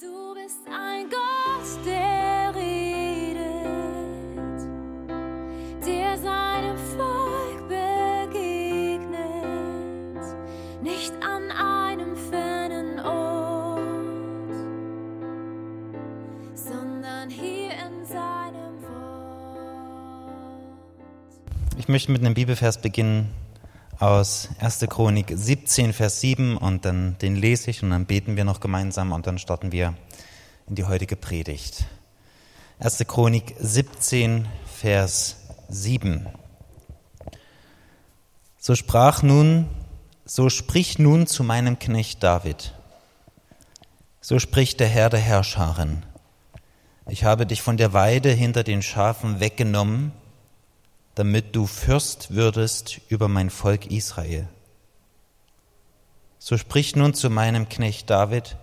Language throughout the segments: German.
Du bist ein Gott, der redet, der seinem Volk begegnet, nicht an einem fernen Ort, sondern hier in seinem Wort. Ich möchte mit einem Bibelvers beginnen aus 1. Chronik 17, Vers 7 und dann den lese ich und dann beten wir noch gemeinsam und dann starten wir in die heutige Predigt. 1. Chronik 17, Vers 7. So sprach nun, so sprich nun zu meinem Knecht David. So spricht der Herr der Herrscharen. Ich habe dich von der Weide hinter den Schafen weggenommen, damit du Fürst würdest über mein Volk Israel. So sprich nun zu meinem Knecht David,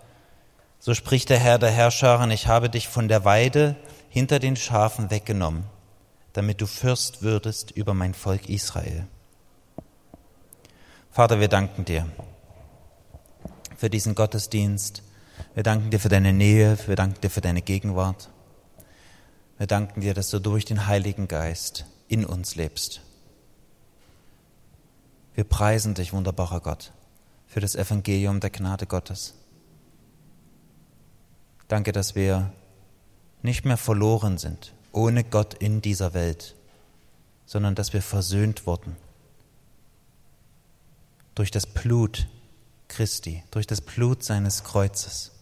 so spricht der Herr der Herrscharen, ich habe dich von der Weide hinter den Schafen weggenommen, damit du Fürst würdest über mein Volk Israel. Vater, wir danken dir für diesen Gottesdienst. Wir danken dir für deine Nähe, wir danken dir für deine Gegenwart. Wir danken dir, dass du durch den Heiligen Geist in uns lebst. Wir preisen dich, wunderbarer Gott, für das Evangelium der Gnade Gottes. Danke, dass wir nicht mehr verloren sind, ohne Gott in dieser Welt, sondern dass wir versöhnt wurden durch das Blut Christi, durch das Blut seines Kreuzes.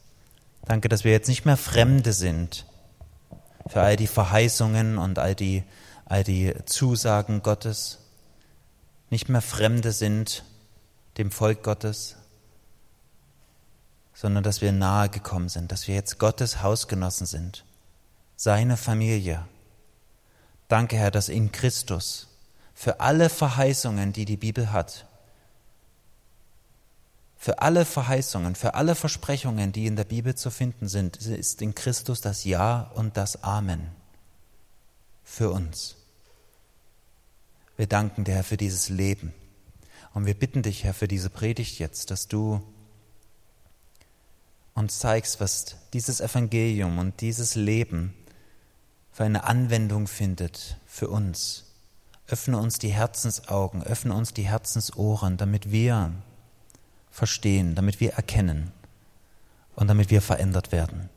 Danke, dass wir jetzt nicht mehr Fremde sind für all die Verheißungen und all die all die Zusagen Gottes, nicht mehr Fremde sind dem Volk Gottes, sondern dass wir nahe gekommen sind, dass wir jetzt Gottes Hausgenossen sind, seine Familie. Danke, Herr, dass in Christus für alle Verheißungen, die die Bibel hat, für alle Verheißungen, für alle Versprechungen, die in der Bibel zu finden sind, ist in Christus das Ja und das Amen für uns. Wir danken dir, Herr, für dieses Leben. Und wir bitten dich, Herr, für diese Predigt jetzt, dass du uns zeigst, was dieses Evangelium und dieses Leben für eine Anwendung findet für uns. Öffne uns die Herzensaugen, öffne uns die Herzensohren, damit wir verstehen, damit wir erkennen und damit wir verändert werden.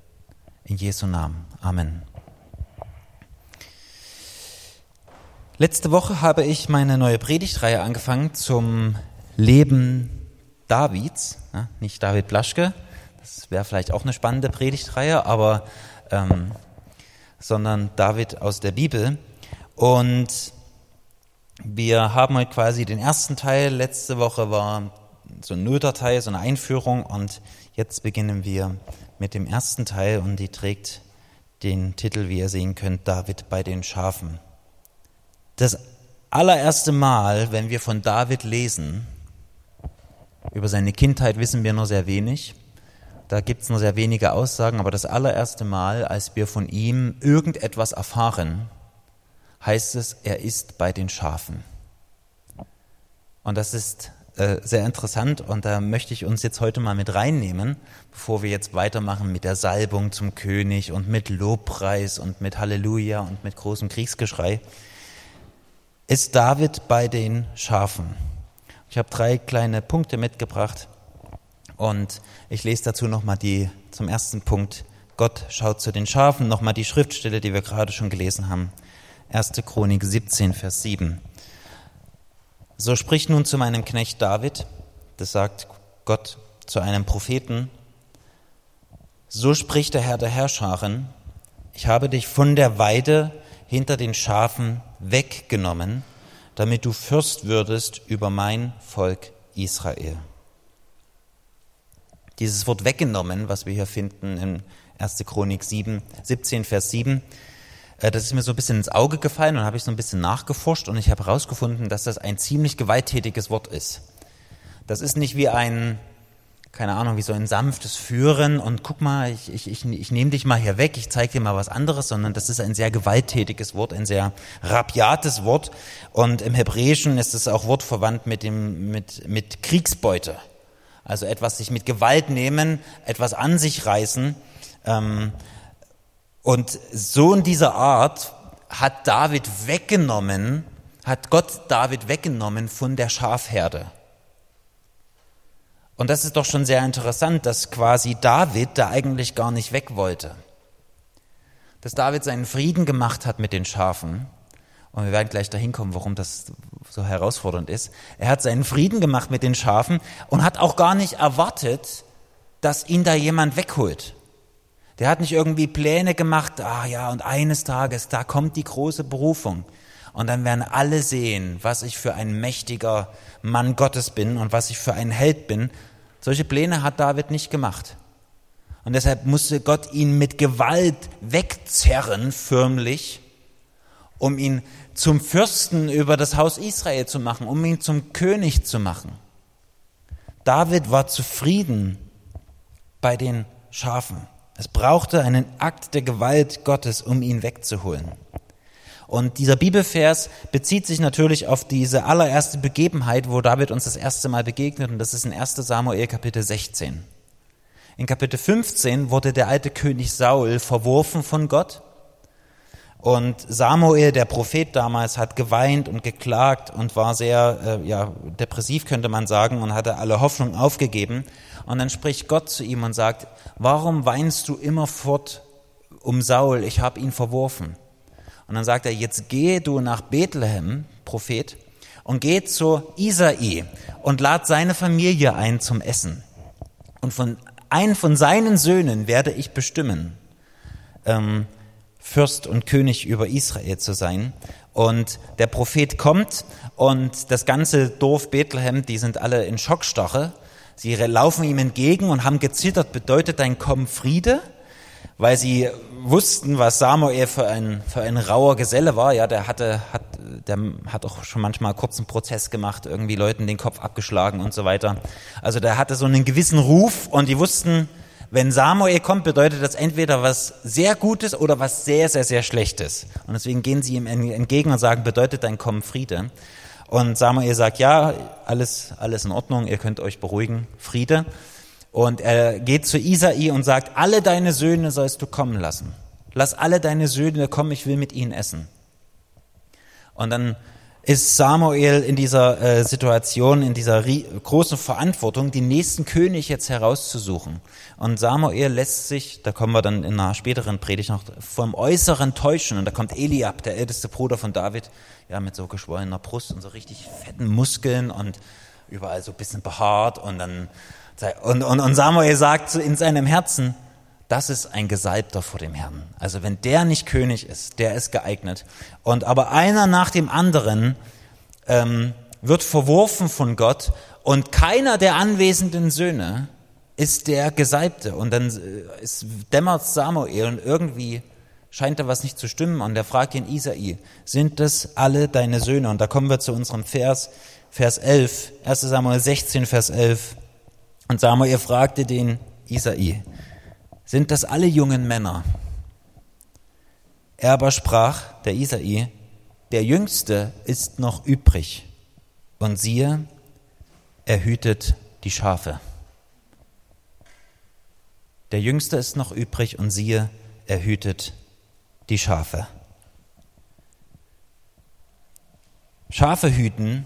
In Jesu Namen. Amen. Letzte Woche habe ich meine neue Predigtreihe angefangen zum Leben Davids, ja, nicht David Blaschke, das wäre vielleicht auch eine spannende Predigtreihe, aber ähm, sondern David aus der Bibel. Und wir haben heute quasi den ersten Teil. Letzte Woche war so ein nullter Teil, so eine Einführung. Und jetzt beginnen wir mit dem ersten Teil und die trägt den Titel, wie ihr sehen könnt, David bei den Schafen. Das allererste Mal, wenn wir von David lesen, über seine Kindheit wissen wir nur sehr wenig. Da gibt es nur sehr wenige Aussagen, aber das allererste Mal, als wir von ihm irgendetwas erfahren, heißt es, er ist bei den Schafen. Und das ist äh, sehr interessant und da möchte ich uns jetzt heute mal mit reinnehmen, bevor wir jetzt weitermachen mit der Salbung zum König und mit Lobpreis und mit Halleluja und mit großem Kriegsgeschrei ist David bei den Schafen. Ich habe drei kleine Punkte mitgebracht und ich lese dazu nochmal die zum ersten Punkt. Gott schaut zu den Schafen, nochmal die Schriftstelle, die wir gerade schon gelesen haben. 1. Chronik 17, Vers 7. So spricht nun zu meinem Knecht David, das sagt Gott zu einem Propheten, so spricht der Herr der Herrscharen, ich habe dich von der Weide hinter den Schafen weggenommen, damit du Fürst würdest über mein Volk Israel. Dieses Wort weggenommen, was wir hier finden in 1. Chronik 7, 17, Vers 7, äh, das ist mir so ein bisschen ins Auge gefallen und habe ich so ein bisschen nachgeforscht und ich habe herausgefunden, dass das ein ziemlich gewalttätiges Wort ist. Das ist nicht wie ein keine Ahnung, wie so ein sanftes Führen und guck mal, ich, ich, ich, ich nehme dich mal hier weg, ich zeige dir mal was anderes, sondern das ist ein sehr gewalttätiges Wort, ein sehr rabiates Wort und im Hebräischen ist es auch wortverwandt mit, dem, mit, mit Kriegsbeute. Also etwas sich mit Gewalt nehmen, etwas an sich reißen, Ähm, und so in dieser Art hat David weggenommen, hat Gott David weggenommen von der Schafherde. Und das ist doch schon sehr interessant, dass quasi David da eigentlich gar nicht weg wollte. Dass David seinen Frieden gemacht hat mit den Schafen. Und wir werden gleich dahin kommen, warum das so herausfordernd ist. Er hat seinen Frieden gemacht mit den Schafen und hat auch gar nicht erwartet, dass ihn da jemand wegholt. Der hat nicht irgendwie Pläne gemacht, ah ja, und eines Tages, da kommt die große Berufung. Und dann werden alle sehen, was ich für ein mächtiger Mann Gottes bin und was ich für ein Held bin. Solche Pläne hat David nicht gemacht. Und deshalb musste Gott ihn mit Gewalt wegzerren, förmlich, um ihn zum Fürsten über das Haus Israel zu machen, um ihn zum König zu machen. David war zufrieden bei den Schafen. Es brauchte einen Akt der Gewalt Gottes, um ihn wegzuholen. Und dieser Bibelvers bezieht sich natürlich auf diese allererste Begebenheit, wo David uns das erste Mal begegnet, und das ist in 1 Samuel Kapitel 16. In Kapitel 15 wurde der alte König Saul verworfen von Gott. Und Samuel, der Prophet damals, hat geweint und geklagt und war sehr äh, ja, depressiv, könnte man sagen, und hatte alle Hoffnung aufgegeben. Und dann spricht Gott zu ihm und sagt, warum weinst du immerfort um Saul? Ich habe ihn verworfen. Und dann sagt er, jetzt geh du nach Bethlehem, Prophet, und geh zu Isai und lad seine Familie ein zum Essen. Und von einen von seinen Söhnen werde ich bestimmen, ähm, Fürst und König über Israel zu sein. Und der Prophet kommt und das ganze Dorf Bethlehem, die sind alle in Schockstarre. Sie laufen ihm entgegen und haben gezittert, bedeutet dein Kommen Friede? weil sie wussten, was Samuel für ein, für ein rauer Geselle war. Ja, der hatte, hat, der hat auch schon manchmal kurzen Prozess gemacht, irgendwie Leuten den Kopf abgeschlagen und so weiter. Also der hatte so einen gewissen Ruf und die wussten, wenn Samuel kommt, bedeutet das entweder was sehr Gutes oder was sehr, sehr, sehr Schlechtes. Und deswegen gehen sie ihm entgegen und sagen, bedeutet dein Kommen Friede. Und Samuel sagt, ja, alles, alles in Ordnung, ihr könnt euch beruhigen, Friede. Und er geht zu Isai und sagt, alle deine Söhne sollst du kommen lassen. Lass alle deine Söhne kommen, ich will mit ihnen essen. Und dann ist Samuel in dieser äh, Situation, in dieser großen Verantwortung, den nächsten König jetzt herauszusuchen. Und Samuel lässt sich, da kommen wir dann in einer späteren Predigt noch, vom Äußeren täuschen. Und da kommt Eliab, der älteste Bruder von David, ja, mit so geschwollener Brust und so richtig fetten Muskeln und überall so ein bisschen behaart. Und dann und, und, und Samuel sagt in seinem Herzen, das ist ein Gesalbter vor dem Herrn. Also wenn der nicht König ist, der ist geeignet. Und aber einer nach dem anderen ähm, wird verworfen von Gott und keiner der anwesenden Söhne ist der Gesalbte. Und dann äh, ist, dämmert Samuel und irgendwie scheint da was nicht zu stimmen. Und er fragt ihn Isai, sind das alle deine Söhne? Und da kommen wir zu unserem Vers, Vers 11, 1 Samuel 16, Vers 11. Und Samuel fragte den Isai, sind das alle jungen Männer? Er aber sprach, der Isai, der Jüngste ist noch übrig. Und siehe, er hütet die Schafe. Der Jüngste ist noch übrig und siehe, er hütet die Schafe. Schafe hüten,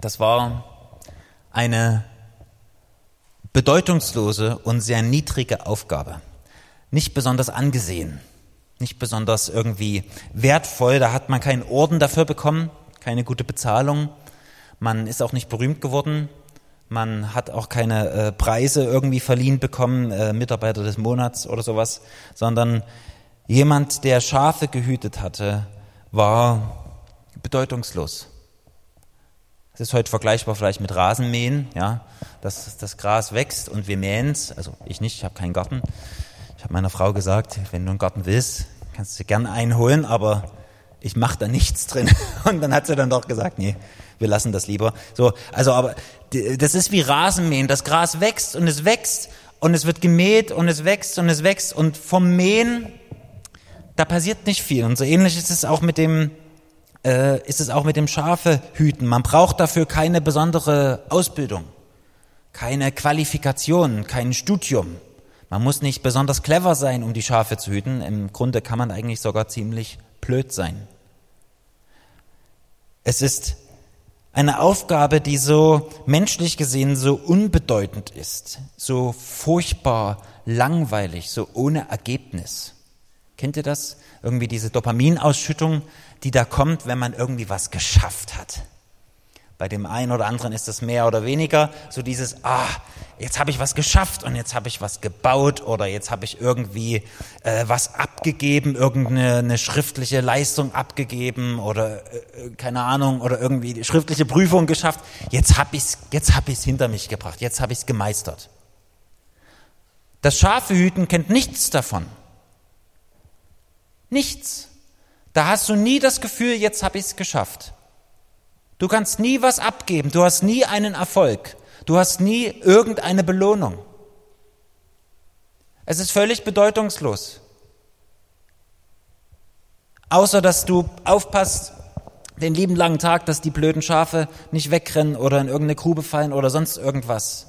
das war eine bedeutungslose und sehr niedrige Aufgabe. Nicht besonders angesehen, nicht besonders irgendwie wertvoll. Da hat man keinen Orden dafür bekommen, keine gute Bezahlung. Man ist auch nicht berühmt geworden. Man hat auch keine äh, Preise irgendwie verliehen bekommen, äh, Mitarbeiter des Monats oder sowas, sondern jemand, der Schafe gehütet hatte, war bedeutungslos. Es ist heute vergleichbar vielleicht mit Rasenmähen, ja, dass das Gras wächst und wir mähen es. Also ich nicht, ich habe keinen Garten. Ich habe meiner Frau gesagt, wenn du einen Garten willst, kannst du gerne einholen, aber ich mache da nichts drin. Und dann hat sie dann doch gesagt, nee, wir lassen das lieber. So, also aber das ist wie Rasenmähen. Das Gras wächst und es wächst und es wird gemäht und es wächst und es wächst und vom Mähen da passiert nicht viel. Und so ähnlich ist es auch mit dem äh, ist es auch mit dem Schafe hüten. Man braucht dafür keine besondere Ausbildung, keine Qualifikation, kein Studium. Man muss nicht besonders clever sein, um die Schafe zu hüten. Im Grunde kann man eigentlich sogar ziemlich blöd sein. Es ist eine Aufgabe, die so menschlich gesehen so unbedeutend ist, so furchtbar langweilig, so ohne Ergebnis. Kennt ihr das? Irgendwie diese Dopaminausschüttung, die da kommt, wenn man irgendwie was geschafft hat. Bei dem einen oder anderen ist das mehr oder weniger so dieses, ah, jetzt habe ich was geschafft und jetzt habe ich was gebaut oder jetzt habe ich irgendwie äh, was abgegeben, irgendeine schriftliche Leistung abgegeben oder äh, äh, keine Ahnung oder irgendwie die schriftliche Prüfung geschafft. Jetzt habe ich es hab hinter mich gebracht, jetzt habe ich es gemeistert. Das Schafehüten kennt nichts davon. Nichts. Da hast du nie das Gefühl, jetzt habe ich es geschafft. Du kannst nie was abgeben, du hast nie einen Erfolg, du hast nie irgendeine Belohnung. Es ist völlig bedeutungslos. Außer dass du aufpasst den lieben langen Tag, dass die blöden Schafe nicht wegrennen oder in irgendeine Grube fallen oder sonst irgendwas.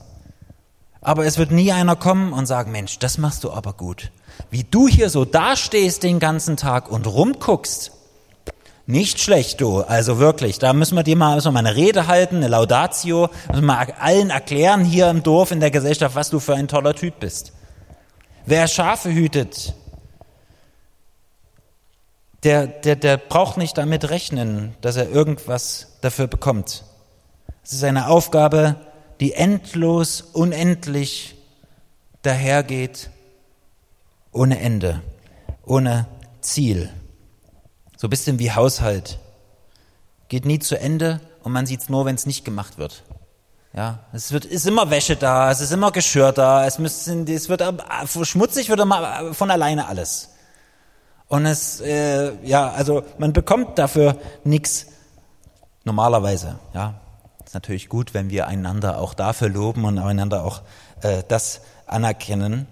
Aber es wird nie einer kommen und sagen, Mensch, das machst du aber gut. Wie du hier so dastehst den ganzen Tag und rumguckst, nicht schlecht, du. Also wirklich, da müssen wir dir mal, müssen wir mal eine Rede halten, eine Laudatio, müssen wir mal allen erklären hier im Dorf, in der Gesellschaft, was du für ein toller Typ bist. Wer Schafe hütet, der, der, der braucht nicht damit rechnen, dass er irgendwas dafür bekommt. Es ist eine Aufgabe, die endlos, unendlich dahergeht, ohne Ende, ohne Ziel. So ein bisschen wie Haushalt. Geht nie zu Ende und man sieht es nur, wenn es nicht gemacht wird. Ja, es wird, ist immer Wäsche da, es ist immer Geschirr da, es, müssen, es wird schmutzig wird immer von alleine alles. Und es, äh, ja, also man bekommt dafür nichts normalerweise. Ja, ist natürlich gut, wenn wir einander auch dafür loben und einander auch äh, das anerkennen.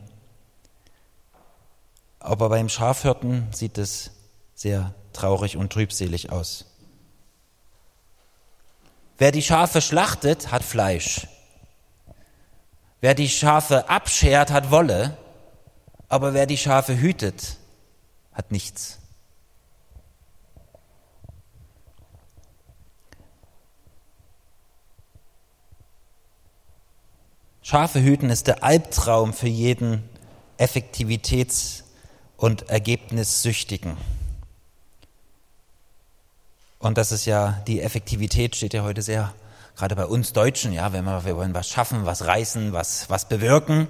Aber beim Schafhirten sieht es sehr traurig und trübselig aus. Wer die Schafe schlachtet, hat Fleisch. Wer die Schafe abschert, hat Wolle. Aber wer die Schafe hütet, hat nichts. Schafe hüten ist der Albtraum für jeden Effektivitäts- und Ergebnissüchtigen. Und das ist ja, die Effektivität steht ja heute sehr, gerade bei uns Deutschen, ja, wenn wir, wir wollen was schaffen, was reißen, was, was bewirken.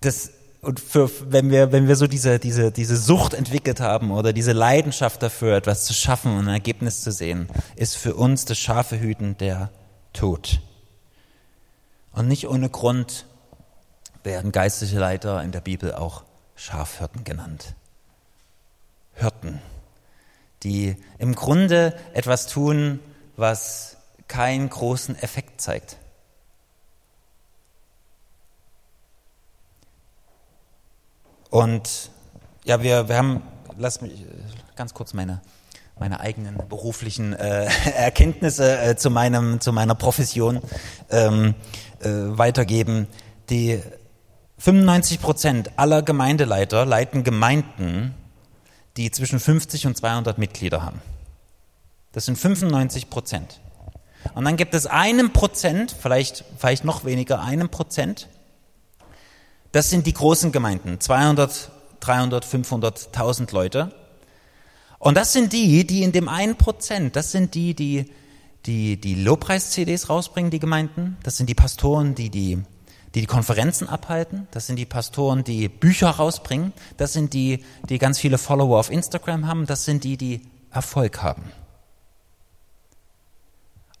Das, und für, wenn wir, wenn wir so diese, diese, diese Sucht entwickelt haben oder diese Leidenschaft dafür, etwas zu schaffen und ein Ergebnis zu sehen, ist für uns das scharfe Hüten der Tod. Und nicht ohne Grund werden geistliche Leiter in der Bibel auch Schafhirten genannt. Hirten die im Grunde etwas tun, was keinen großen Effekt zeigt. Und ja, wir, wir haben, lass mich äh, ganz kurz meine, meine eigenen beruflichen äh, Erkenntnisse äh, zu, meinem, zu meiner Profession ähm, äh, weitergeben. Die 95 Prozent aller Gemeindeleiter leiten Gemeinden die zwischen 50 und 200 Mitglieder haben. Das sind 95 Prozent. Und dann gibt es einen Prozent, vielleicht, vielleicht noch weniger, einen Prozent. Das sind die großen Gemeinden, 200, 300, 500, 1000 Leute. Und das sind die, die in dem einen Prozent, das sind die, die die, die Lobpreis-CDs rausbringen, die Gemeinden. Das sind die Pastoren, die die die die Konferenzen abhalten, das sind die Pastoren, die Bücher rausbringen, das sind die, die ganz viele Follower auf Instagram haben, das sind die, die Erfolg haben.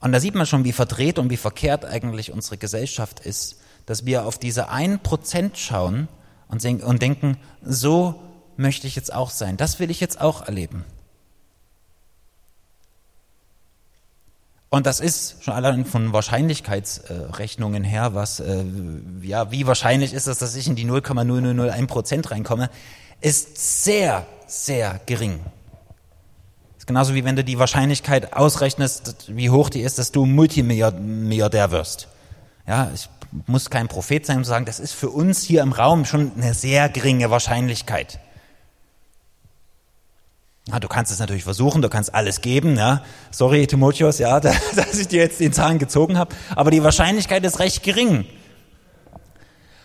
Und da sieht man schon, wie verdreht und wie verkehrt eigentlich unsere Gesellschaft ist, dass wir auf diese ein Prozent schauen und denken, so möchte ich jetzt auch sein, das will ich jetzt auch erleben. Und das ist schon allein von Wahrscheinlichkeitsrechnungen her, was, äh, ja, wie wahrscheinlich ist es, dass ich in die 0,0001 Prozent reinkomme, ist sehr, sehr gering. Ist genauso wie wenn du die Wahrscheinlichkeit ausrechnest, wie hoch die ist, dass du Multimilliardär wirst. Ja, ich muss kein Prophet sein, um zu sagen, das ist für uns hier im Raum schon eine sehr geringe Wahrscheinlichkeit. Ja, du kannst es natürlich versuchen, du kannst alles geben. Ja. Sorry, Timotheus, ja, dass ich dir jetzt den Zahn gezogen habe, aber die Wahrscheinlichkeit ist recht gering.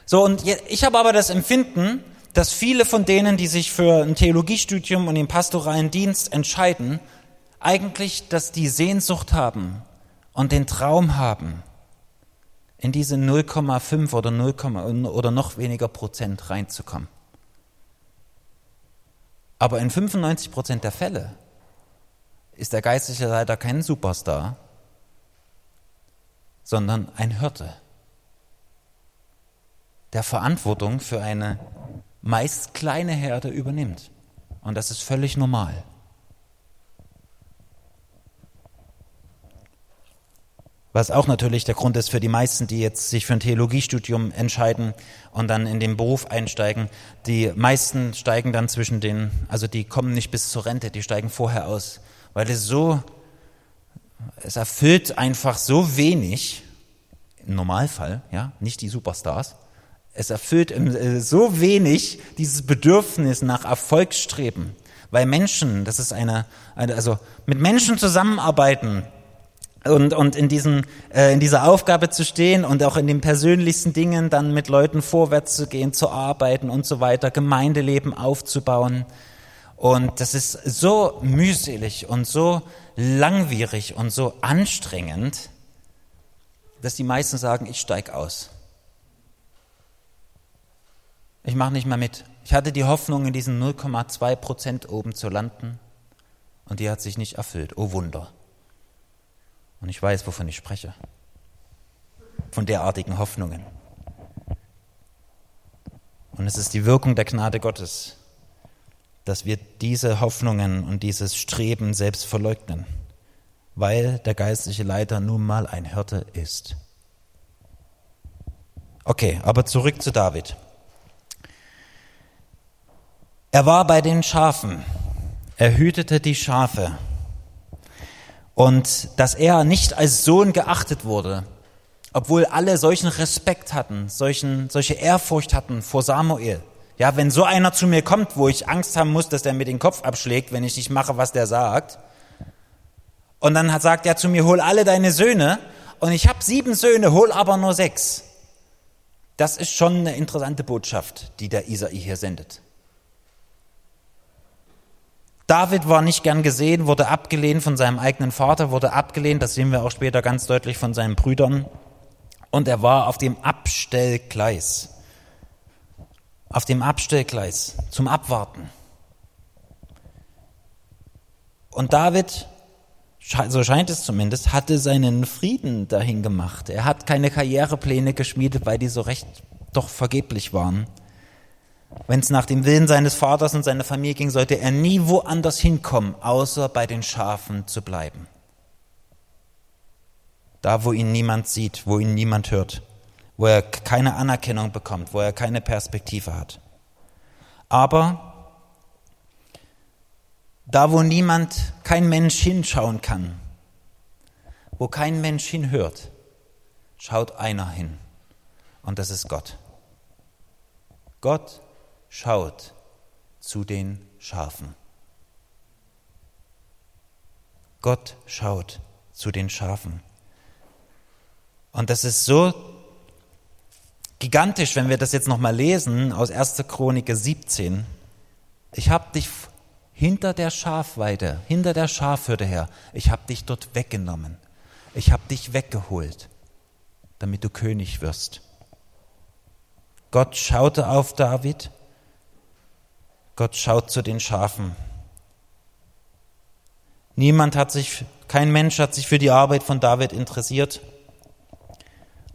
So, und ich habe aber das Empfinden, dass viele von denen, die sich für ein Theologiestudium und den pastoralen Dienst entscheiden, eigentlich, dass die Sehnsucht haben und den Traum haben, in diese 0,5 oder 0, oder noch weniger Prozent reinzukommen. Aber in 95 Prozent der Fälle ist der geistliche Leiter kein Superstar, sondern ein Hirte, der Verantwortung für eine meist kleine Herde übernimmt. Und das ist völlig normal. Was auch natürlich der Grund ist für die meisten, die jetzt sich für ein Theologiestudium entscheiden und dann in den Beruf einsteigen. Die meisten steigen dann zwischen den, also die kommen nicht bis zur Rente, die steigen vorher aus, weil es so, es erfüllt einfach so wenig, im Normalfall, ja, nicht die Superstars, es erfüllt äh, so wenig dieses Bedürfnis nach Erfolgsstreben, weil Menschen, das ist eine, eine also mit Menschen zusammenarbeiten, und, und in, diesen, äh, in dieser Aufgabe zu stehen und auch in den persönlichsten Dingen dann mit Leuten vorwärts zu gehen, zu arbeiten und so weiter, Gemeindeleben aufzubauen. Und das ist so mühselig und so langwierig und so anstrengend, dass die meisten sagen, ich steig aus. Ich mache nicht mehr mit. Ich hatte die Hoffnung, in diesen 0,2 Prozent oben zu landen und die hat sich nicht erfüllt. Oh Wunder. Und ich weiß, wovon ich spreche. Von derartigen Hoffnungen. Und es ist die Wirkung der Gnade Gottes, dass wir diese Hoffnungen und dieses Streben selbst verleugnen, weil der geistliche Leiter nun mal ein Hirte ist. Okay, aber zurück zu David. Er war bei den Schafen. Er hütete die Schafe. Und dass er nicht als Sohn geachtet wurde, obwohl alle solchen Respekt hatten, solchen, solche Ehrfurcht hatten vor Samuel. Ja, wenn so einer zu mir kommt, wo ich Angst haben muss, dass der mir den Kopf abschlägt, wenn ich nicht mache, was der sagt. Und dann hat, sagt er zu mir, hol alle deine Söhne. Und ich habe sieben Söhne, hol aber nur sechs. Das ist schon eine interessante Botschaft, die der Isai hier sendet. David war nicht gern gesehen, wurde abgelehnt von seinem eigenen Vater, wurde abgelehnt, das sehen wir auch später ganz deutlich von seinen Brüdern. Und er war auf dem Abstellgleis. Auf dem Abstellgleis zum Abwarten. Und David, so scheint es zumindest, hatte seinen Frieden dahin gemacht. Er hat keine Karrierepläne geschmiedet, weil die so recht doch vergeblich waren. Wenn es nach dem Willen seines Vaters und seiner Familie ging, sollte er nie woanders hinkommen, außer bei den Schafen zu bleiben. Da, wo ihn niemand sieht, wo ihn niemand hört, wo er keine Anerkennung bekommt, wo er keine Perspektive hat. Aber da, wo niemand, kein Mensch hinschauen kann, wo kein Mensch hinhört, schaut einer hin. Und das ist Gott. Gott schaut zu den Schafen. Gott schaut zu den Schafen. Und das ist so gigantisch, wenn wir das jetzt nochmal lesen aus 1. Chronik 17. Ich habe dich hinter der Schafweide, hinter der Schafhürde her, ich habe dich dort weggenommen. Ich habe dich weggeholt, damit du König wirst. Gott schaute auf David Gott schaut zu den Schafen. Niemand hat sich, kein Mensch hat sich für die Arbeit von David interessiert,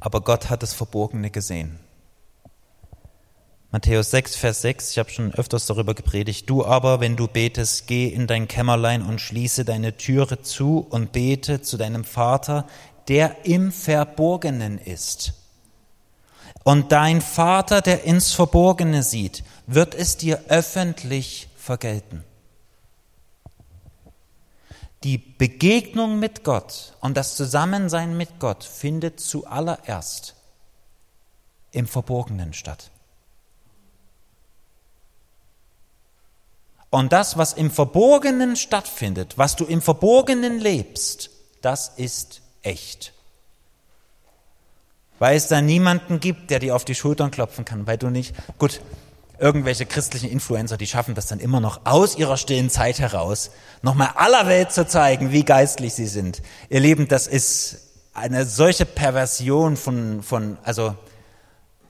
aber Gott hat das Verborgene gesehen. Matthäus 6, Vers 6, ich habe schon öfters darüber gepredigt. Du aber, wenn du betest, geh in dein Kämmerlein und schließe deine Türe zu und bete zu deinem Vater, der im Verborgenen ist. Und dein Vater, der ins Verborgene sieht, wird es dir öffentlich vergelten. Die Begegnung mit Gott und das Zusammensein mit Gott findet zuallererst im Verborgenen statt. Und das, was im Verborgenen stattfindet, was du im Verborgenen lebst, das ist echt. Weil es da niemanden gibt, der dir auf die Schultern klopfen kann, weil du nicht, gut, irgendwelche christlichen Influencer, die schaffen das dann immer noch aus ihrer stillen Zeit heraus, nochmal aller Welt zu zeigen, wie geistlich sie sind. Ihr Lieben, das ist eine solche Perversion von, von, also,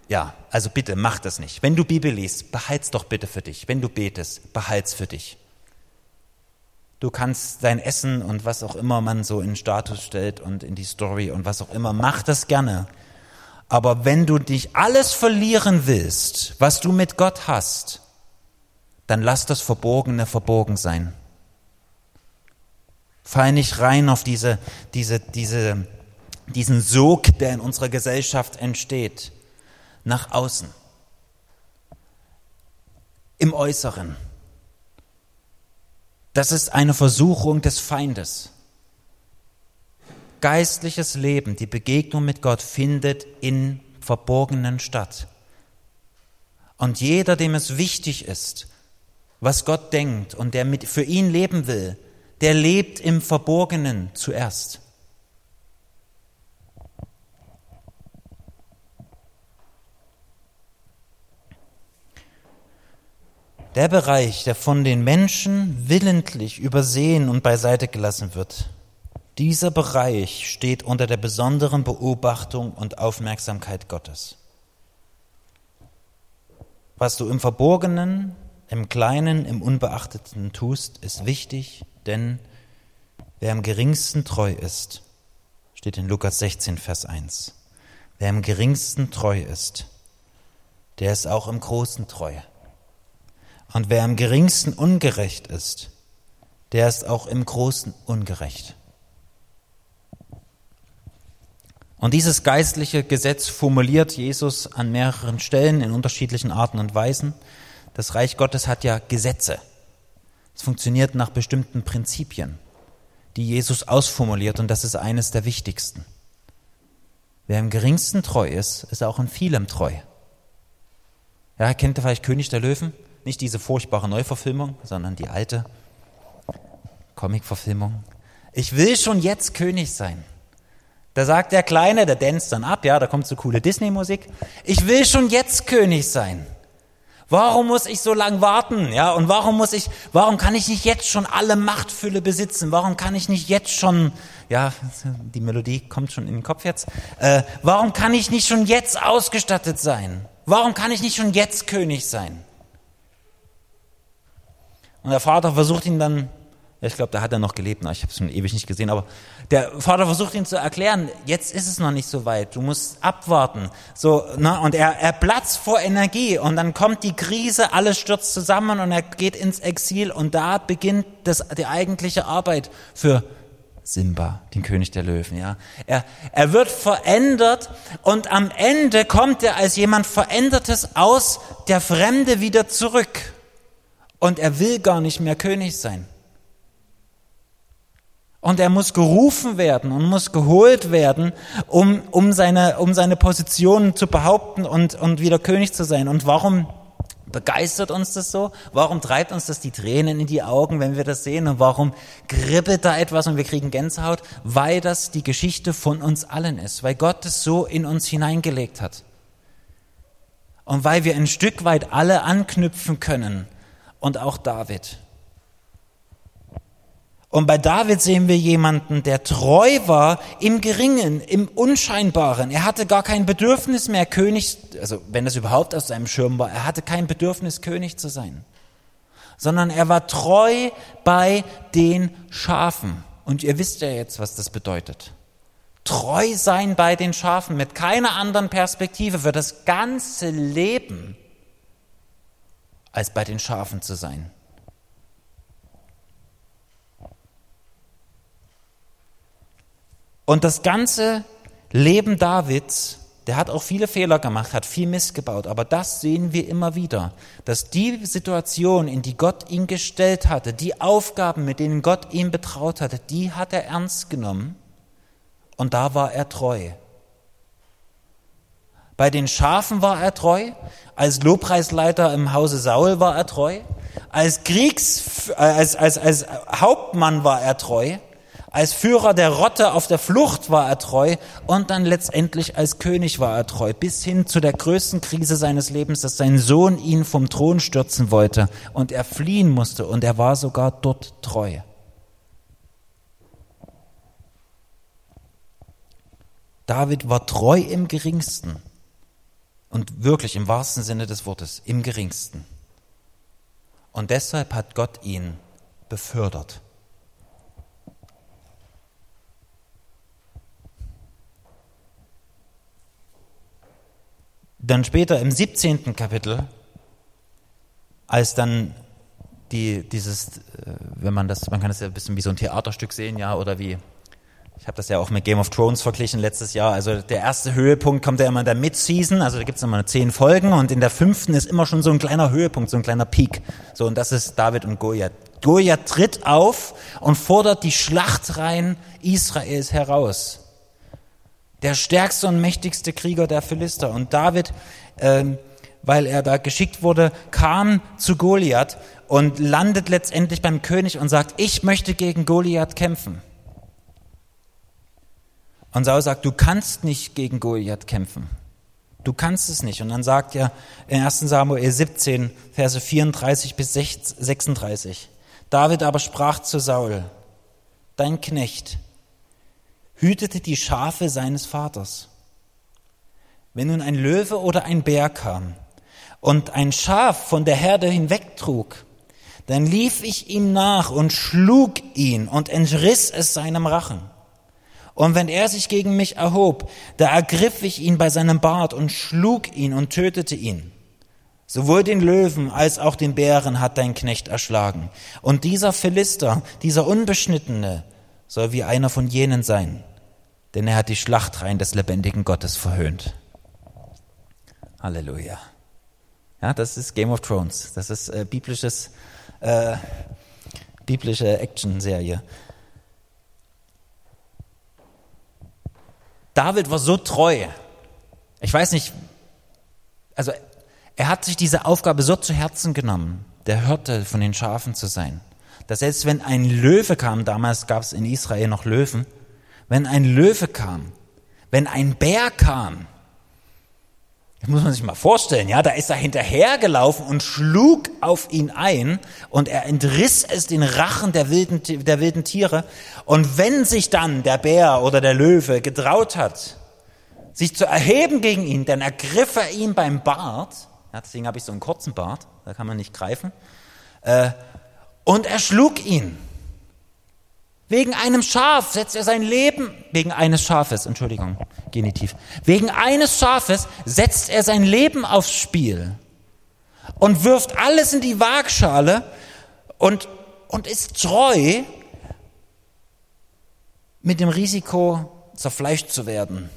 ja, also bitte, mach das nicht. Wenn du Bibel liest, behalt's doch bitte für dich. Wenn du betest, behalt's für dich. Du kannst dein Essen und was auch immer man so in Status stellt und in die Story und was auch immer, mach das gerne. Aber wenn du dich alles verlieren willst, was du mit Gott hast, dann lass das Verborgene verborgen sein. Fall nicht rein auf diese, diese, diese, diesen Sog, der in unserer Gesellschaft entsteht, nach außen, im Äußeren. Das ist eine Versuchung des Feindes geistliches Leben, die Begegnung mit Gott findet in Verborgenen statt. Und jeder, dem es wichtig ist, was Gott denkt und der mit, für ihn leben will, der lebt im Verborgenen zuerst. Der Bereich, der von den Menschen willentlich übersehen und beiseite gelassen wird, dieser Bereich steht unter der besonderen Beobachtung und Aufmerksamkeit Gottes. Was du im Verborgenen, im Kleinen, im Unbeachteten tust, ist wichtig, denn wer am geringsten treu ist, steht in Lukas 16, Vers 1. Wer am geringsten treu ist, der ist auch im Großen treu. Und wer am geringsten ungerecht ist, der ist auch im Großen ungerecht. Und dieses geistliche Gesetz formuliert Jesus an mehreren Stellen in unterschiedlichen Arten und Weisen. Das Reich Gottes hat ja Gesetze. Es funktioniert nach bestimmten Prinzipien, die Jesus ausformuliert und das ist eines der wichtigsten. Wer im geringsten treu ist, ist auch in vielem treu. Ja, kennt ihr vielleicht König der Löwen? Nicht diese furchtbare Neuverfilmung, sondern die alte Comicverfilmung. Ich will schon jetzt König sein. Da sagt der Kleine, der danst dann ab, ja, da kommt so coole Disney-Musik. Ich will schon jetzt König sein. Warum muss ich so lang warten? Ja, und warum muss ich, warum kann ich nicht jetzt schon alle Machtfülle besitzen? Warum kann ich nicht jetzt schon, ja, die Melodie kommt schon in den Kopf jetzt. Äh, warum kann ich nicht schon jetzt ausgestattet sein? Warum kann ich nicht schon jetzt König sein? Und der Vater versucht ihn dann ich glaube, da hat er noch gelebt, ich habe es schon ewig nicht gesehen, aber der Vater versucht ihn zu erklären, jetzt ist es noch nicht so weit, du musst abwarten. So, ne? Und er, er platzt vor Energie und dann kommt die Krise, alles stürzt zusammen und er geht ins Exil und da beginnt das, die eigentliche Arbeit für Simba, den König der Löwen, ja. Er, er wird verändert und am Ende kommt er als jemand Verändertes aus der Fremde wieder zurück. Und er will gar nicht mehr König sein. Und er muss gerufen werden und muss geholt werden, um, um, seine, um seine Position zu behaupten und, und wieder König zu sein. Und warum begeistert uns das so? Warum treibt uns das die Tränen in die Augen, wenn wir das sehen? Und warum kribbelt da etwas und wir kriegen Gänsehaut? Weil das die Geschichte von uns allen ist, weil Gott es so in uns hineingelegt hat. Und weil wir ein Stück weit alle anknüpfen können und auch David. Und bei David sehen wir jemanden, der treu war im Geringen, im Unscheinbaren. Er hatte gar kein Bedürfnis mehr, König, also wenn das überhaupt aus seinem Schirm war, er hatte kein Bedürfnis, König zu sein. Sondern er war treu bei den Schafen. Und ihr wisst ja jetzt, was das bedeutet. Treu sein bei den Schafen mit keiner anderen Perspektive für das ganze Leben, als bei den Schafen zu sein. Und das ganze Leben Davids, der hat auch viele Fehler gemacht, hat viel Mist gebaut, aber das sehen wir immer wieder, dass die Situation, in die Gott ihn gestellt hatte, die Aufgaben, mit denen Gott ihn betraut hatte, die hat er ernst genommen und da war er treu. Bei den Schafen war er treu. Als Lobpreisleiter im Hause Saul war er treu. Als Kriegs, äh, als, als, als Hauptmann war er treu. Als Führer der Rotte auf der Flucht war er treu und dann letztendlich als König war er treu, bis hin zu der größten Krise seines Lebens, dass sein Sohn ihn vom Thron stürzen wollte und er fliehen musste und er war sogar dort treu. David war treu im geringsten und wirklich im wahrsten Sinne des Wortes, im geringsten. Und deshalb hat Gott ihn befördert. Dann später im 17. Kapitel, als dann die, dieses, äh, wenn man das, man kann das ja ein bisschen wie so ein Theaterstück sehen, ja, oder wie, ich habe das ja auch mit Game of Thrones verglichen letztes Jahr. Also der erste Höhepunkt kommt ja immer in der Mid-Season, also da gibt es immer zehn Folgen und in der fünften ist immer schon so ein kleiner Höhepunkt, so ein kleiner Peak. So, und das ist David und Goliath. Goliath tritt auf und fordert die Schlachtreihen Israels heraus der stärkste und mächtigste Krieger der Philister. Und David, ähm, weil er da geschickt wurde, kam zu Goliath und landet letztendlich beim König und sagt, ich möchte gegen Goliath kämpfen. Und Saul sagt, du kannst nicht gegen Goliath kämpfen. Du kannst es nicht. Und dann sagt er in 1 Samuel 17, Verse 34 bis 36, David aber sprach zu Saul, dein Knecht, hütete die Schafe seines Vaters. Wenn nun ein Löwe oder ein Bär kam und ein Schaf von der Herde hinwegtrug, dann lief ich ihm nach und schlug ihn und entriss es seinem Rachen. Und wenn er sich gegen mich erhob, da ergriff ich ihn bei seinem Bart und schlug ihn und tötete ihn. Sowohl den Löwen als auch den Bären hat dein Knecht erschlagen. Und dieser Philister, dieser Unbeschnittene, soll wie einer von jenen sein, denn er hat die Schlachtreihen des lebendigen Gottes verhöhnt. Halleluja. Ja, das ist Game of Thrones. Das ist äh, biblisches, äh, biblische Action-Serie. David war so treu. Ich weiß nicht, also er hat sich diese Aufgabe so zu Herzen genommen, der Hirte von den Schafen zu sein dass selbst wenn ein Löwe kam, damals gab es in Israel noch Löwen, wenn ein Löwe kam, wenn ein Bär kam, das muss man sich mal vorstellen, ja, da ist er hinterhergelaufen und schlug auf ihn ein und er entriss es den Rachen der wilden, der wilden Tiere. Und wenn sich dann der Bär oder der Löwe getraut hat, sich zu erheben gegen ihn, dann ergriff er ihn beim Bart, ja, deswegen habe ich so einen kurzen Bart, da kann man nicht greifen, äh, und er schlug ihn. Wegen einem Schaf setzt er sein Leben, wegen eines Schafes, Entschuldigung, Genitiv, wegen eines Schafes setzt er sein Leben aufs Spiel und wirft alles in die Waagschale und, und ist treu mit dem Risiko, zerfleischt zu werden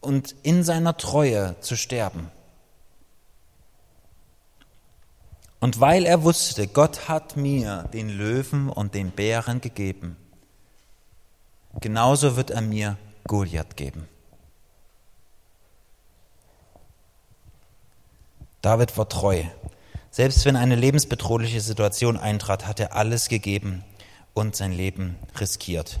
und in seiner Treue zu sterben. Und weil er wusste, Gott hat mir den Löwen und den Bären gegeben, genauso wird er mir Goliath geben. David war treu. Selbst wenn eine lebensbedrohliche Situation eintrat, hat er alles gegeben und sein Leben riskiert.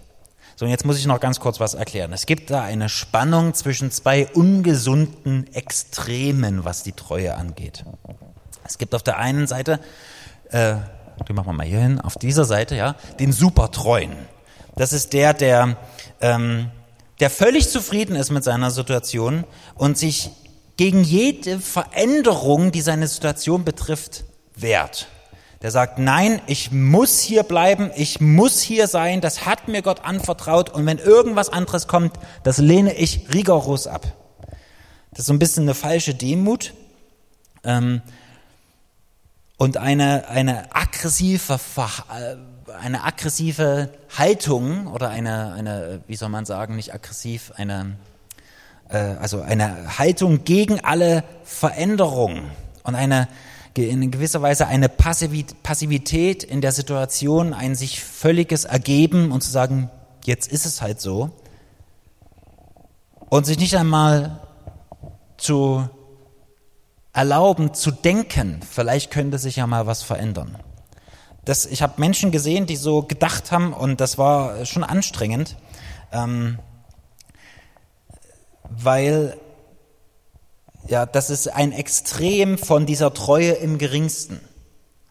So, und jetzt muss ich noch ganz kurz was erklären. Es gibt da eine Spannung zwischen zwei ungesunden Extremen, was die Treue angeht. Es gibt auf der einen Seite, äh, die machen wir mal hier hin, auf dieser Seite, ja, den Supertreuen. Das ist der, der, ähm, der völlig zufrieden ist mit seiner Situation und sich gegen jede Veränderung, die seine Situation betrifft, wehrt. Der sagt, nein, ich muss hier bleiben, ich muss hier sein, das hat mir Gott anvertraut und wenn irgendwas anderes kommt, das lehne ich rigoros ab. Das ist so ein bisschen eine falsche Demut. Ähm, und eine, eine aggressive, äh, eine aggressive Haltung oder eine, eine, wie soll man sagen, nicht aggressiv, eine, äh, also eine Haltung gegen alle Veränderungen und eine, in gewisser Weise eine Passivität in der Situation, ein sich völliges Ergeben und zu sagen, jetzt ist es halt so. Und sich nicht einmal zu erlauben, zu denken, vielleicht könnte sich ja mal was verändern. Das, ich habe Menschen gesehen, die so gedacht haben und das war schon anstrengend, ähm, weil ja, das ist ein Extrem von dieser Treue im geringsten.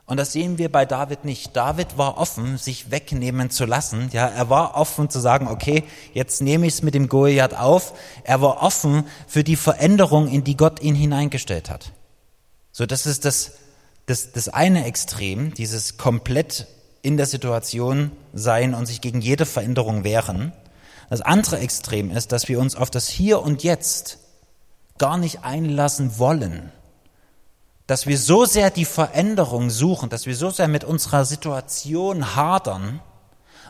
Und das sehen wir bei David nicht. David war offen, sich wegnehmen zu lassen. Ja, er war offen zu sagen, okay, jetzt nehme ich es mit dem Goliath auf. Er war offen für die Veränderung, in die Gott ihn hineingestellt hat. So, das ist das, das, das eine Extrem, dieses komplett in der Situation sein und sich gegen jede Veränderung wehren. Das andere Extrem ist, dass wir uns auf das Hier und Jetzt gar nicht einlassen wollen dass wir so sehr die Veränderung suchen, dass wir so sehr mit unserer Situation hadern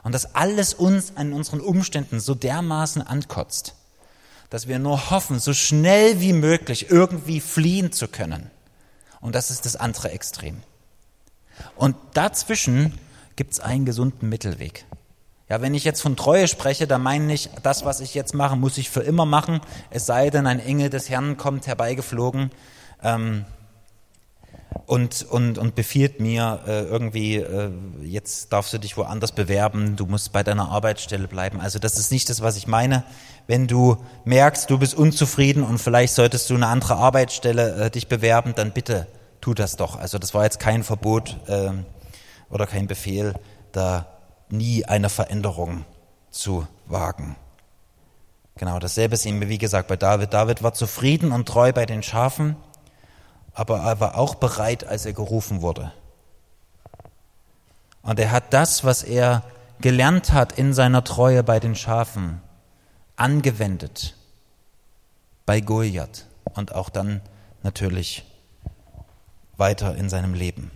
und dass alles uns an unseren Umständen so dermaßen ankotzt, dass wir nur hoffen, so schnell wie möglich irgendwie fliehen zu können. Und das ist das andere Extrem. Und dazwischen gibt es einen gesunden Mittelweg. Ja, wenn ich jetzt von Treue spreche, dann meine ich, das, was ich jetzt mache, muss ich für immer machen, es sei denn, ein Engel des Herrn kommt herbeigeflogen. Ähm, und, und, und befiehlt mir äh, irgendwie, äh, jetzt darfst du dich woanders bewerben, du musst bei deiner Arbeitsstelle bleiben. Also das ist nicht das, was ich meine. Wenn du merkst, du bist unzufrieden und vielleicht solltest du eine andere Arbeitsstelle äh, dich bewerben, dann bitte tu das doch. Also das war jetzt kein Verbot äh, oder kein Befehl, da nie eine Veränderung zu wagen. Genau, dasselbe ist eben, wie gesagt, bei David. David war zufrieden und treu bei den Schafen aber er war auch bereit, als er gerufen wurde. Und er hat das, was er gelernt hat in seiner Treue bei den Schafen, angewendet bei Goliath und auch dann natürlich weiter in seinem Leben.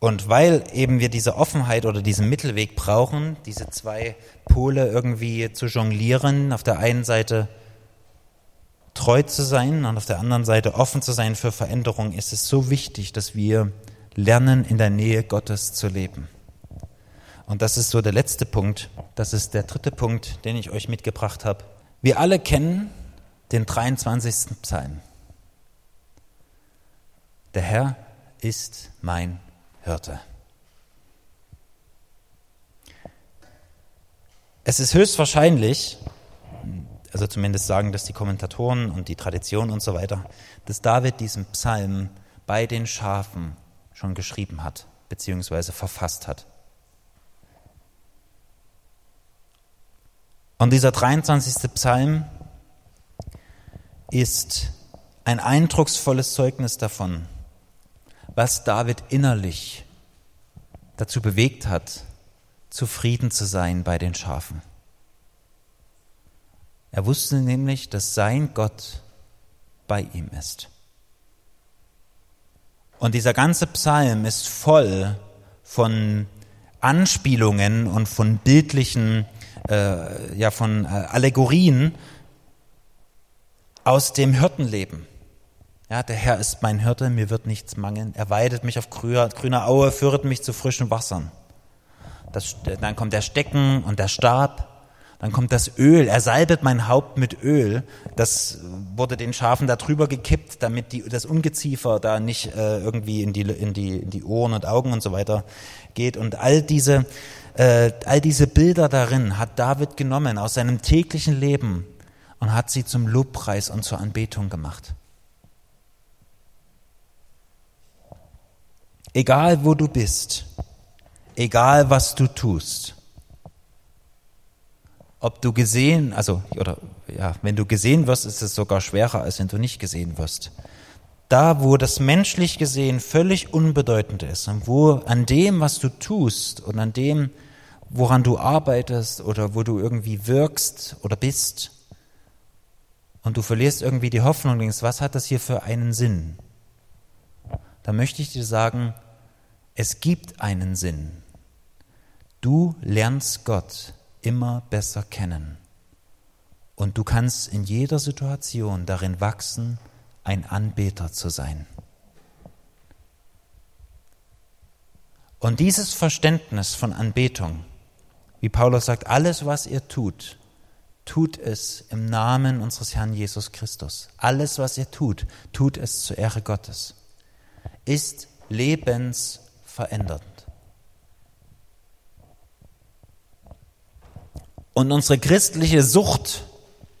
Und weil eben wir diese Offenheit oder diesen Mittelweg brauchen, diese zwei Pole irgendwie zu jonglieren, auf der einen Seite treu zu sein und auf der anderen Seite offen zu sein für Veränderung, ist es so wichtig, dass wir lernen, in der Nähe Gottes zu leben. Und das ist so der letzte Punkt. Das ist der dritte Punkt, den ich euch mitgebracht habe. Wir alle kennen den 23. Psalm. Der Herr ist mein Hirte. Es ist höchstwahrscheinlich, also zumindest sagen das die Kommentatoren und die Tradition und so weiter, dass David diesen Psalm bei den Schafen schon geschrieben hat, beziehungsweise verfasst hat. Und dieser 23. Psalm ist ein eindrucksvolles Zeugnis davon, was David innerlich dazu bewegt hat, zufrieden zu sein bei den Schafen. Er wusste nämlich, dass sein Gott bei ihm ist. Und dieser ganze Psalm ist voll von Anspielungen und von bildlichen, äh, ja, von äh, Allegorien aus dem Hirtenleben. Ja, der Herr ist mein Hirte, mir wird nichts mangeln. Er weidet mich auf grüner, grüner Aue, führt mich zu frischen Wassern. Das, dann kommt der Stecken und der Stab. Dann kommt das Öl. Er salbet mein Haupt mit Öl. Das wurde den Schafen da drüber gekippt, damit die, das Ungeziefer da nicht äh, irgendwie in die, in, die, in die Ohren und Augen und so weiter geht. Und all diese, äh, all diese Bilder darin hat David genommen aus seinem täglichen Leben und hat sie zum Lobpreis und zur Anbetung gemacht. Egal wo du bist, egal was du tust, ob du gesehen, also, oder ja, wenn du gesehen wirst, ist es sogar schwerer, als wenn du nicht gesehen wirst. Da, wo das menschlich gesehen völlig unbedeutend ist und wo an dem, was du tust und an dem, woran du arbeitest oder wo du irgendwie wirkst oder bist und du verlierst irgendwie die Hoffnung denkst, was hat das hier für einen Sinn? Da möchte ich dir sagen, es gibt einen Sinn. Du lernst Gott immer besser kennen. Und du kannst in jeder Situation darin wachsen, ein Anbeter zu sein. Und dieses Verständnis von Anbetung Wie Paulus sagt, alles, was ihr tut, tut es im Namen unseres Herrn Jesus Christus. Alles, was ihr tut, tut es zur Ehre Gottes. Ist lebensverändernd. Und unsere christliche Sucht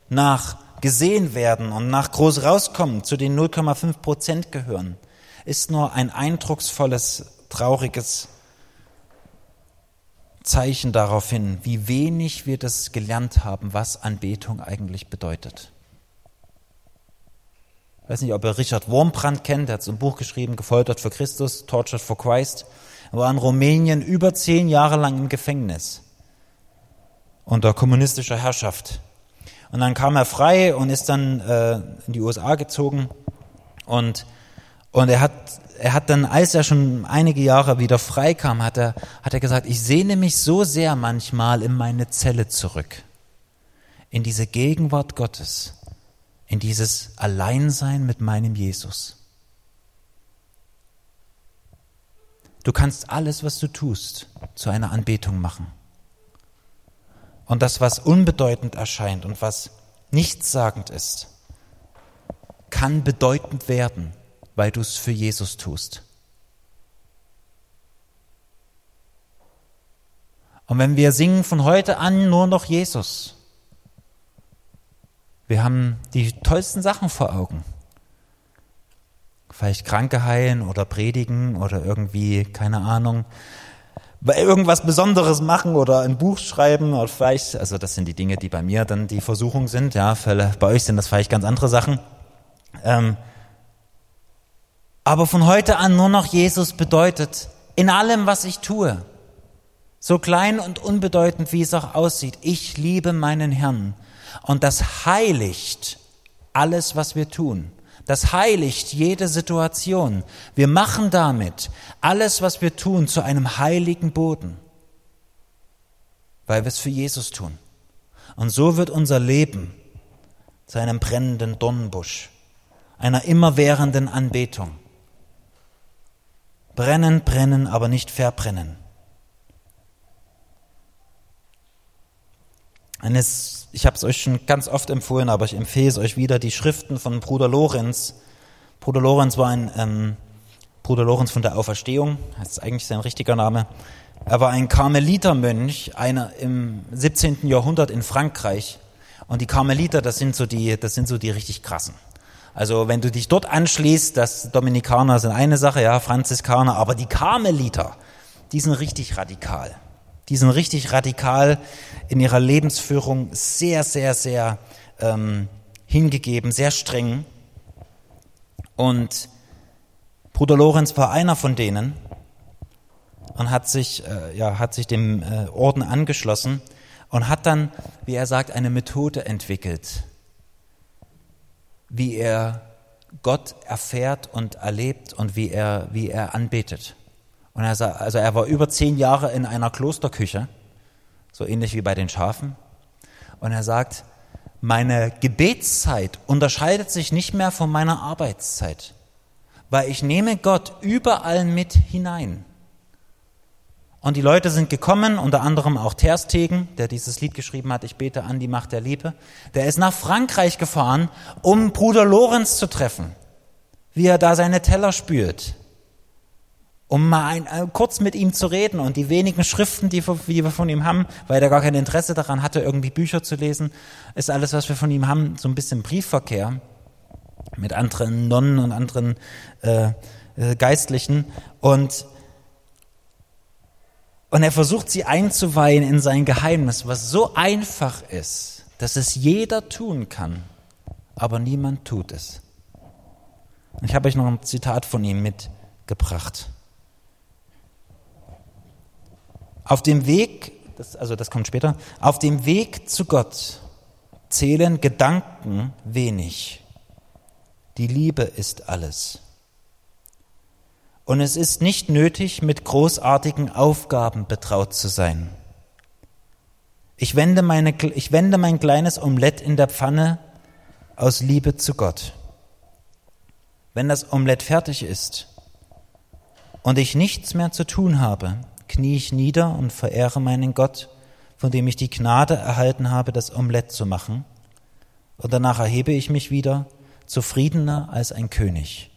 nach gesehen werden und nach groß rauskommen, zu den 0,5 Prozent gehören, ist nur ein eindrucksvolles, trauriges Zeichen darauf hin, wie wenig wir das gelernt haben, was Anbetung eigentlich bedeutet. Weiß nicht, ob ihr Richard Wurmbrand kennt, der hat so ein Buch geschrieben, Gefoltert für Christus, Tortured for Christ. Er war in Rumänien über zehn Jahre lang im Gefängnis unter kommunistischer Herrschaft. Und dann kam er frei und ist dann äh, in die USA gezogen und und er hat, er hat dann, als er schon einige Jahre wieder frei kam, hat er, hat er gesagt, ich sehne mich so sehr manchmal in meine Zelle zurück, in diese Gegenwart Gottes, in dieses Alleinsein mit meinem Jesus. Du kannst alles, was du tust, zu einer Anbetung machen. Und das, was unbedeutend erscheint und was nichtssagend ist, kann bedeutend werden weil du es für Jesus tust. Und wenn wir singen von heute an nur noch Jesus, wir haben die tollsten Sachen vor Augen. Vielleicht Kranke heilen oder predigen oder irgendwie, keine Ahnung, irgendwas Besonderes machen oder ein Buch schreiben oder vielleicht, also das sind die Dinge, die bei mir dann die Versuchung sind, ja, bei euch sind das vielleicht ganz andere Sachen. Ähm, aber von heute an nur noch Jesus bedeutet, in allem, was ich tue, so klein und unbedeutend, wie es auch aussieht, ich liebe meinen Herrn. Und das heiligt alles, was wir tun. Das heiligt jede Situation. Wir machen damit alles, was wir tun, zu einem heiligen Boden, weil wir es für Jesus tun. Und so wird unser Leben zu einem brennenden Dornenbusch, einer immerwährenden Anbetung. Brennen, brennen, aber nicht verbrennen. Eines, ich habe es euch schon ganz oft empfohlen, aber ich empfehle es euch wieder, die Schriften von Bruder Lorenz. Bruder Lorenz war ein ähm, Bruder Lorenz von der Auferstehung, das ist eigentlich sein richtiger Name. Er war ein Karmelitermönch, einer im 17. Jahrhundert in Frankreich. Und die Karmeliter, das sind so die, das sind so die richtig krassen. Also wenn du dich dort anschließt, das Dominikaner sind eine Sache, ja, Franziskaner, aber die Karmeliter, die sind richtig radikal. Die sind richtig radikal in ihrer Lebensführung, sehr, sehr, sehr ähm, hingegeben, sehr streng. Und Bruder Lorenz war einer von denen und hat sich, äh, ja, hat sich dem äh, Orden angeschlossen und hat dann, wie er sagt, eine Methode entwickelt, wie er Gott erfährt und erlebt und wie er, wie er anbetet. Und er sagt, also er war über zehn Jahre in einer Klosterküche, so ähnlich wie bei den Schafen. Und er sagt, meine Gebetszeit unterscheidet sich nicht mehr von meiner Arbeitszeit, weil ich nehme Gott überall mit hinein. Und die Leute sind gekommen, unter anderem auch Terstegen, der dieses Lied geschrieben hat, Ich bete an die Macht der Liebe. Der ist nach Frankreich gefahren, um Bruder Lorenz zu treffen, wie er da seine Teller spült, um mal ein, äh, kurz mit ihm zu reden und die wenigen Schriften, die, die wir von ihm haben, weil er gar kein Interesse daran hatte, irgendwie Bücher zu lesen, ist alles, was wir von ihm haben, so ein bisschen Briefverkehr mit anderen Nonnen und anderen äh, äh Geistlichen und und er versucht sie einzuweihen in sein Geheimnis, was so einfach ist, dass es jeder tun kann, aber niemand tut es. Ich habe euch noch ein Zitat von ihm mitgebracht. Auf dem Weg, das, also das kommt später, auf dem Weg zu Gott zählen Gedanken wenig. Die Liebe ist alles. Und es ist nicht nötig, mit großartigen Aufgaben betraut zu sein. Ich wende, meine, ich wende mein kleines Omelett in der Pfanne aus Liebe zu Gott. Wenn das Omelett fertig ist und ich nichts mehr zu tun habe, knie ich nieder und verehre meinen Gott, von dem ich die Gnade erhalten habe, das Omelett zu machen, und danach erhebe ich mich wieder, zufriedener als ein König.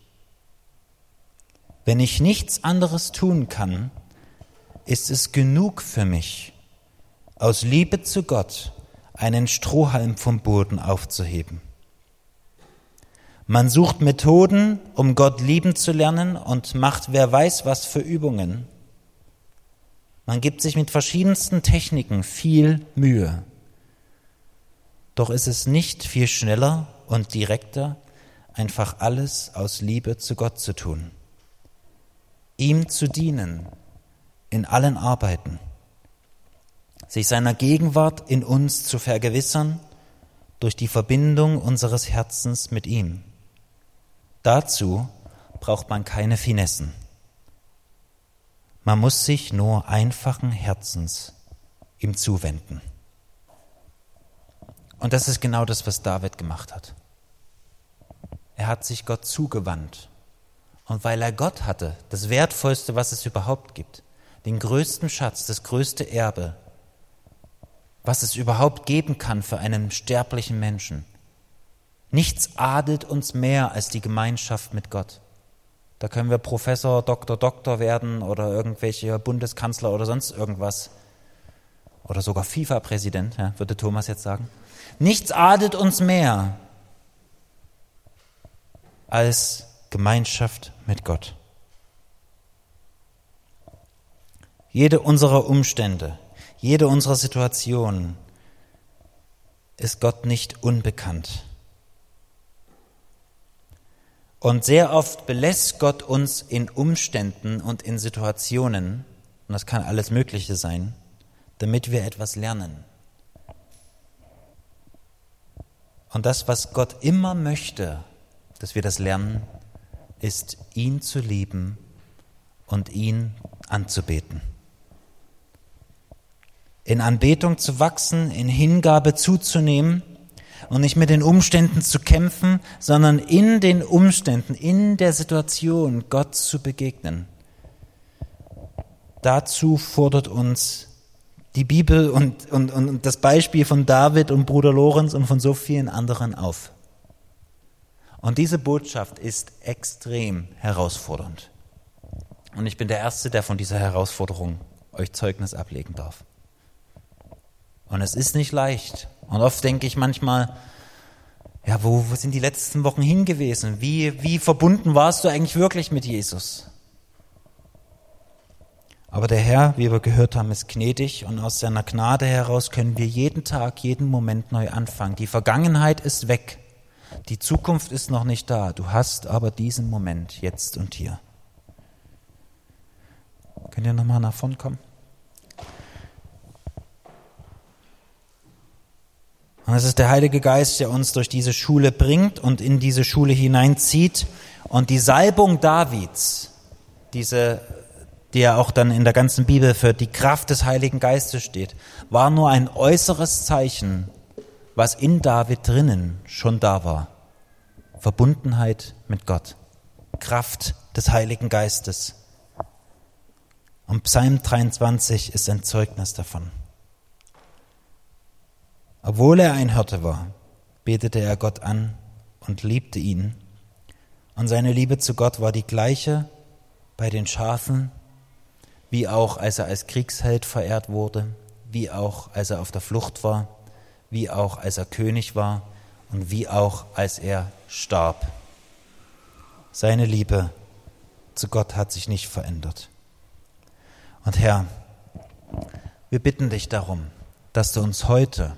Wenn ich nichts anderes tun kann, ist es genug für mich, aus Liebe zu Gott einen Strohhalm vom Boden aufzuheben. Man sucht Methoden, um Gott lieben zu lernen und macht wer weiß was für Übungen. Man gibt sich mit verschiedensten Techniken viel Mühe. Doch ist es nicht viel schneller und direkter, einfach alles aus Liebe zu Gott zu tun, ihm zu dienen in allen Arbeiten, sich seiner Gegenwart in uns zu vergewissern durch die Verbindung unseres Herzens mit ihm. Dazu braucht man keine Finessen. Man muss sich nur einfachen Herzens ihm zuwenden. Und das ist genau das, was David gemacht hat. Er hat sich Gott zugewandt. Und weil er Gott hatte, das Wertvollste, was es überhaupt gibt, den größten Schatz, das größte Erbe, was es überhaupt geben kann für einen sterblichen Menschen. Nichts adelt uns mehr als die Gemeinschaft mit Gott. Da können wir Professor, Doktor, Doktor werden oder irgendwelche Bundeskanzler oder sonst irgendwas. Oder sogar FIFA-Präsident, ja, würde Thomas jetzt sagen. Nichts adelt uns mehr als Gemeinschaft mit Gott. Jede unserer Umstände, jede unserer Situationen ist Gott nicht unbekannt. Und sehr oft belässt Gott uns in Umständen und in Situationen, und das kann alles Mögliche sein, damit wir etwas lernen. Und das, was Gott immer möchte, dass wir das lernen, ist, ihn zu lieben und ihn anzubeten. In Anbetung zu wachsen, in Hingabe zuzunehmen und nicht mit den Umständen zu kämpfen, sondern in den Umständen, in der Situation Gott zu begegnen. Dazu fordert uns die Bibel und, und, und das Beispiel von David und Bruder Lorenz und von so vielen anderen auf. Und diese Botschaft ist extrem herausfordernd. Und ich bin der Erste, der von dieser Herausforderung euch Zeugnis ablegen darf. Und es ist nicht leicht. Und oft denke ich manchmal, ja, wo, wo sind die letzten Wochen hingewesen? Wie, wie verbunden warst du eigentlich wirklich mit Jesus? Aber der Herr, wie wir gehört haben, ist gnädig und aus seiner Gnade heraus können wir jeden Tag, jeden Moment neu anfangen. Die Vergangenheit ist weg. Die Zukunft ist noch nicht da. Du hast aber diesen Moment jetzt und hier. Könnt ihr nochmal nach vorn kommen? Und es ist der Heilige Geist, der uns durch diese Schule bringt und in diese Schule hineinzieht. Und die Salbung Davids, diese, die ja auch dann in der ganzen Bibel für die Kraft des Heiligen Geistes steht, war nur ein äußeres Zeichen, was in David drinnen schon da war. Verbundenheit mit Gott, Kraft des Heiligen Geistes. Und Psalm 23 ist ein Zeugnis davon. Obwohl er ein Hirte war, betete er Gott an und liebte ihn. Und seine Liebe zu Gott war die gleiche bei den Schafen, wie auch als er als Kriegsheld verehrt wurde, wie auch als er auf der Flucht war, wie auch als er König war und wie auch als er starb. Seine Liebe zu Gott hat sich nicht verändert. Und Herr, wir bitten dich darum, dass du uns heute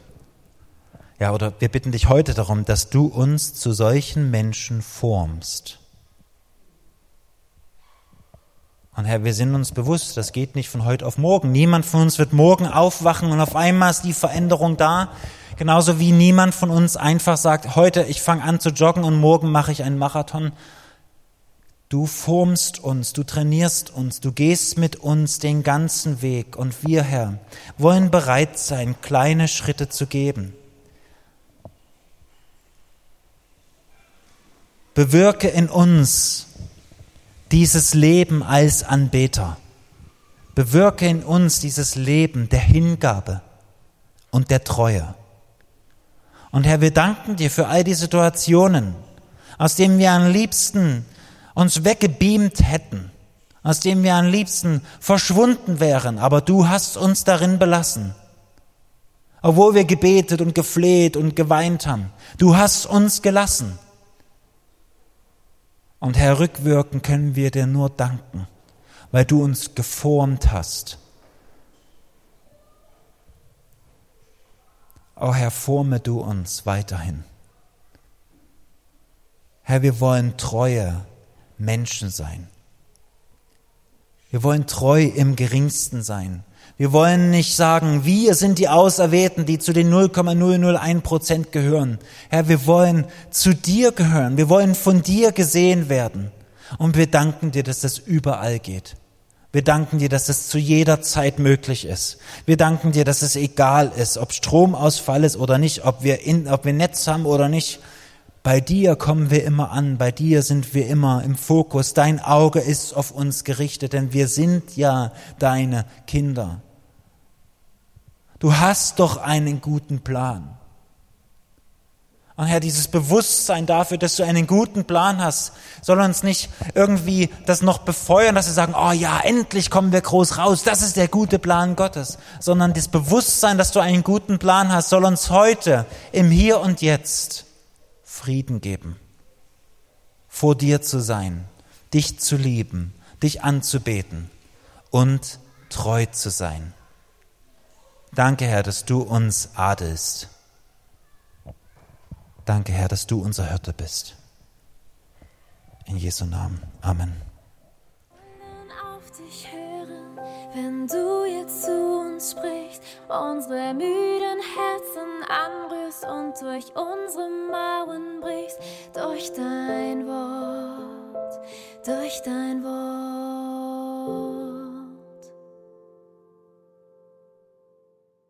ja, oder wir bitten dich heute darum, dass du uns zu solchen Menschen formst. Und Herr, wir sind uns bewusst, das geht nicht von heute auf morgen. Niemand von uns wird morgen aufwachen und auf einmal ist die Veränderung da. Genauso wie niemand von uns einfach sagt, heute ich fange an zu joggen und morgen mache ich einen Marathon. Du formst uns, du trainierst uns, du gehst mit uns den ganzen Weg. Und wir, Herr, wollen bereit sein, kleine Schritte zu geben Bewirke in uns dieses Leben als Anbeter. Bewirke in uns dieses Leben der Hingabe, und der Treue. Und Herr, wir danken dir für all die Situationen, aus denen wir am liebsten uns weggebeamt hätten, aus denen wir am liebsten verschwunden wären, aber du hast uns darin belassen. Obwohl wir gebetet und gefleht und geweint haben, du hast uns gelassen. Und Herr, rückwirken können wir dir nur danken, weil du uns geformt hast. O oh Herr, forme du uns weiterhin. Herr, wir wollen treue Menschen sein. Wir wollen treu im geringsten sein. Wir wollen nicht sagen, wir sind die Auserwählten, die zu den 0,001 Prozent gehören. Herr, wir wollen zu dir gehören. Wir wollen von dir gesehen werden. Und wir danken dir, dass das überall geht. Wir danken dir, dass es zu jeder Zeit möglich ist. Wir danken dir, dass es egal ist, ob Stromausfall ist oder nicht, ob wir, in, ob wir Netz haben oder nicht. Bei dir kommen wir immer an, bei dir sind wir immer im Fokus. Dein Auge ist auf uns gerichtet, denn wir sind ja deine Kinder. Du hast doch einen guten Plan. Und Herr, dieses Bewusstsein dafür, dass du einen guten Plan hast, soll uns nicht irgendwie das noch befeuern, dass wir sagen, oh ja, endlich kommen wir groß raus, das ist der gute Plan Gottes, sondern das Bewusstsein, dass du einen guten Plan hast, soll uns heute im Hier und Jetzt Frieden geben, vor dir zu sein, dich zu lieben, dich anzubeten und treu zu sein. Danke, Herr, dass du uns adelst. Danke, Herr, dass du unser Hirte bist. In Jesu Namen. Amen. auf dich hören, wenn du jetzt zu uns sprichst, unsere müden Herzen anrührst und durch unsere Mauern brichst, durch dein Wort, durch dein Wort.